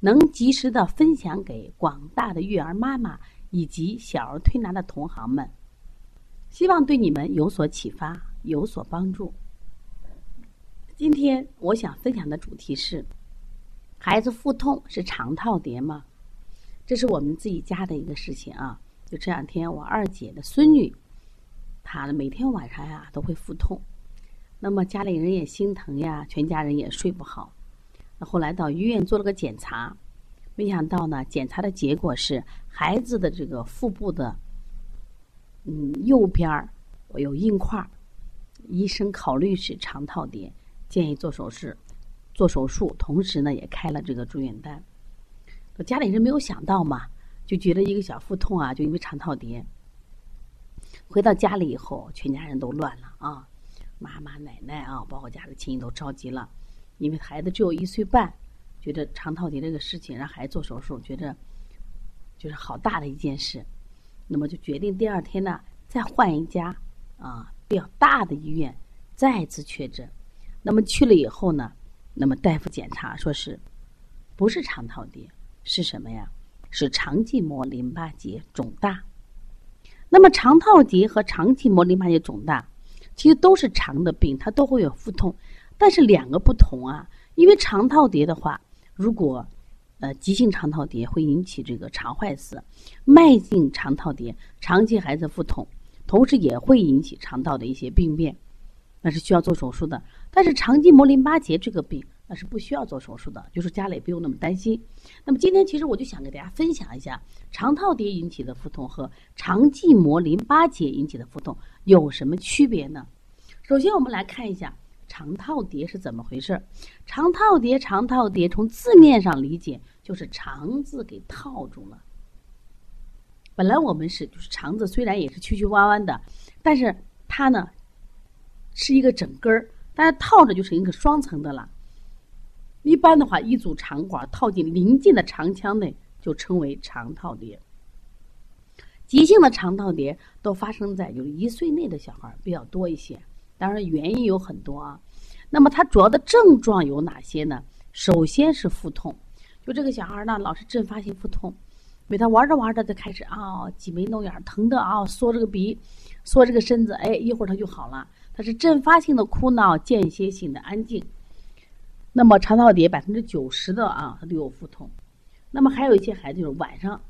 能及时的分享给广大的育儿妈妈以及小儿推拿的同行们，希望对你们有所启发，有所帮助。今天我想分享的主题是：孩子腹痛是肠套叠吗？这是我们自己家的一个事情啊。就这两天，我二姐的孙女，她每天晚上呀都会腹痛，那么家里人也心疼呀，全家人也睡不好。后来到医院做了个检查，没想到呢，检查的结果是孩子的这个腹部的，嗯，右边儿有硬块医生考虑是肠套叠，建议做手术，做手术，同时呢也开了这个住院单。家里人没有想到嘛，就觉得一个小腹痛啊，就因为肠套叠。回到家里以后，全家人都乱了啊，妈妈、奶奶啊，包括家里亲戚都着急了。因为孩子只有一岁半，觉得肠套叠这个事情让孩子做手术，觉得就是好大的一件事，那么就决定第二天呢再换一家啊比较大的医院再次确诊。那么去了以后呢，那么大夫检查说是不是肠套叠，是什么呀？是肠系膜淋巴结肿大。那么肠套叠和肠系膜淋巴结肿大，其实都是肠的病，它都会有腹痛。但是两个不同啊，因为肠套叠的话，如果呃急性肠套叠会引起这个肠坏死，慢性肠套叠长期孩子腹痛，同时也会引起肠道的一些病变，那是需要做手术的。但是肠系膜淋巴结这个病那是不需要做手术的，就是家里不用那么担心。那么今天其实我就想给大家分享一下肠套叠引起的腹痛和肠系膜淋巴结引起的腹痛有什么区别呢？首先我们来看一下。肠套叠是怎么回事？肠套叠，肠套叠，从字面上理解就是肠子给套住了。本来我们是就是肠子，虽然也是曲曲弯弯的，但是它呢是一个整根儿，但是套着就成一个双层的了。一般的话，一组肠管套进邻近的肠腔内，就称为肠套叠。急性的肠套叠都发生在就是一岁内的小孩比较多一些。当然，原因有很多啊。那么，它主要的症状有哪些呢？首先是腹痛，就这个小孩呢，老是阵发性腹痛，每他玩着玩着就开始啊挤眉弄眼，疼的啊缩这个鼻，缩这个身子，哎，一会儿他就好了。他是阵发性的哭闹，间歇性的安静。那么，肠套叠百分之九十的啊，他都有腹痛。那么，还有一些孩子就是晚上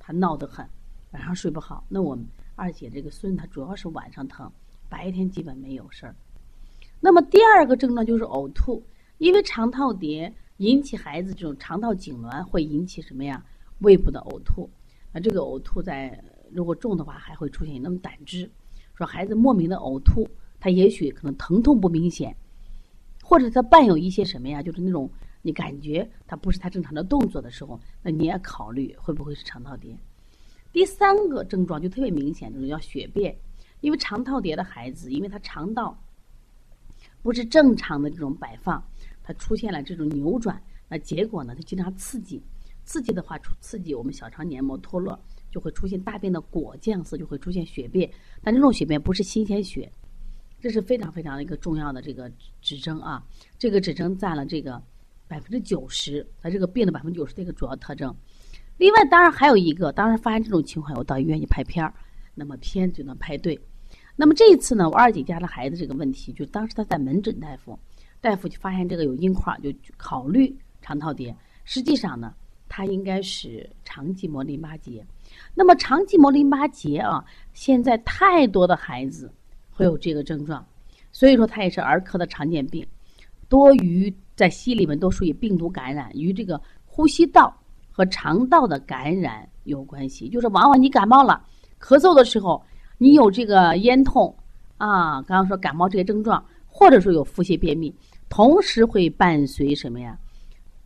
他闹得很，晚上睡不好。那我们二姐这个孙他主要是晚上疼。白天基本没有事儿，那么第二个症状就是呕吐，因为肠套叠引起孩子这种肠道痉挛，会引起什么呀？胃部的呕吐。那这个呕吐在如果重的话，还会出现那么胆汁。说孩子莫名的呕吐，他也许可能疼痛不明显，或者他伴有一些什么呀？就是那种你感觉他不是他正常的动作的时候，那你也考虑会不会是肠套叠。第三个症状就特别明显，就是叫血便。因为肠套叠的孩子，因为他肠道不是正常的这种摆放，它出现了这种扭转，那结果呢，它经常刺激，刺激的话，刺激我们小肠黏膜脱落，就会出现大便的果酱色，就会出现血便。但这种血便不是新鲜血，这是非常非常的一个重要的这个指征啊。这个指征占了这个百分之九十，它这个病的百分之九十的一个主要特征。另外，当然还有一个，当时发现这种情况，我到医院去拍片儿，那么片就能拍对。那么这一次呢，我二姐家的孩子这个问题，就当时他在门诊，大夫，大夫就发现这个有硬块，就考虑肠套叠。实际上呢，他应该是肠系膜淋巴结。那么肠系膜淋巴结啊，现在太多的孩子会有这个症状，所以说它也是儿科的常见病。多于在西医里面都属于病毒感染，与这个呼吸道和肠道的感染有关系。就是往往你感冒了，咳嗽的时候。你有这个咽痛啊，刚刚说感冒这些症状，或者说有腹泻、便秘，同时会伴随什么呀？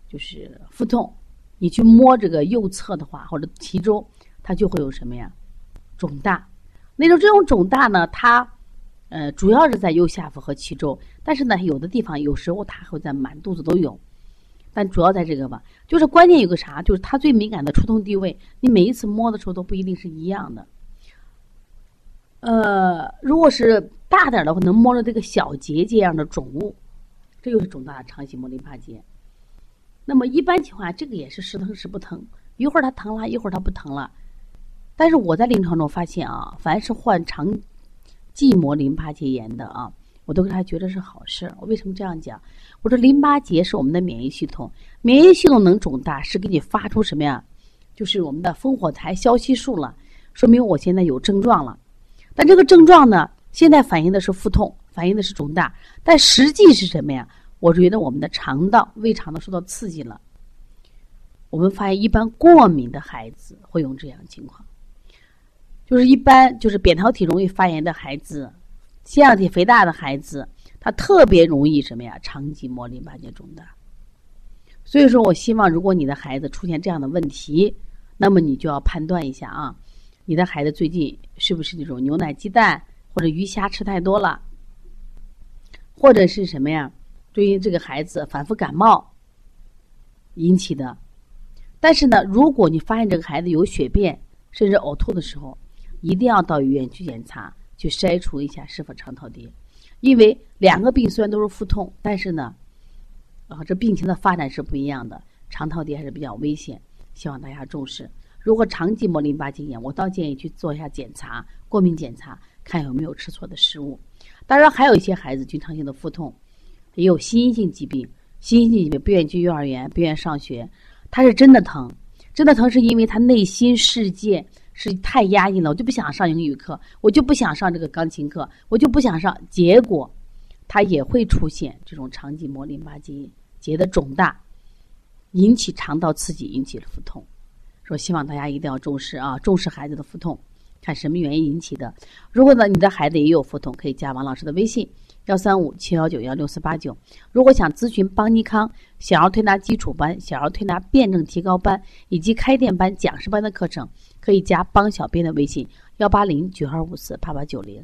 就是腹痛，你去摸这个右侧的话，或者脐周，它就会有什么呀？肿大。那种这种肿大呢，它呃主要是在右下腹和脐周，但是呢，有的地方有时候它会在满肚子都有。但主要在这个吧，就是关键有个啥，就是它最敏感的触痛地位，你每一次摸的时候都不一定是一样的。呃，如果是大点的话，能摸着这个小结节样的肿物，这就是肿大的肠系膜淋巴结。那么一般情况下，这个也是时疼时不疼，一会儿它疼了，一会儿它不疼了。但是我在临床中发现啊，凡是患肠系膜淋巴结炎的啊，我都给他觉得是好事。我为什么这样讲？我说淋巴结是我们的免疫系统，免疫系统能肿大，是给你发出什么呀？就是我们的烽火台消息术了，说明我现在有症状了。但这个症状呢，现在反映的是腹痛，反映的是肿大，但实际是什么呀？我觉得我们的肠道、胃肠道受到刺激了。我们发现，一般过敏的孩子会有这样的情况，就是一般就是扁桃体容易发炎的孩子，腺样体肥大的孩子，他特别容易什么呀？肠系膜淋巴结肿大。所以说我希望，如果你的孩子出现这样的问题，那么你就要判断一下啊。你的孩子最近是不是那种牛奶、鸡蛋或者鱼虾吃太多了，或者是什么呀？对于这个孩子反复感冒引起的。但是呢，如果你发现这个孩子有血便甚至呕吐的时候，一定要到医院去检查，去筛除一下是否肠套叠。因为两个病虽然都是腹痛，但是呢，啊，这病情的发展是不一样的，肠套叠还是比较危险，希望大家重视。如果肠系膜淋巴结炎，我倒建议去做一下检查，过敏检查，看有没有吃错的食物。当然，还有一些孩子经常性的腹痛，也有心因性疾病，心因性疾病不愿意去幼儿园，不愿意上学，他是真的疼，真的疼是因为他内心世界是太压抑了，我就不想上英语课，我就不想上这个钢琴课，我就不想上，结果他也会出现这种肠系膜淋巴结结的肿大，引起肠道刺激，引起了腹痛。说希望大家一定要重视啊，重视孩子的腹痛，看什么原因引起的。如果呢，你的孩子也有腹痛，可以加王老师的微信幺三五七幺九幺六四八九。如果想咨询邦尼康小儿推拿基础班、小儿推拿辩证提高班以及开店班、讲师班的课程，可以加邦小编的微信幺八零九二五四八八九零。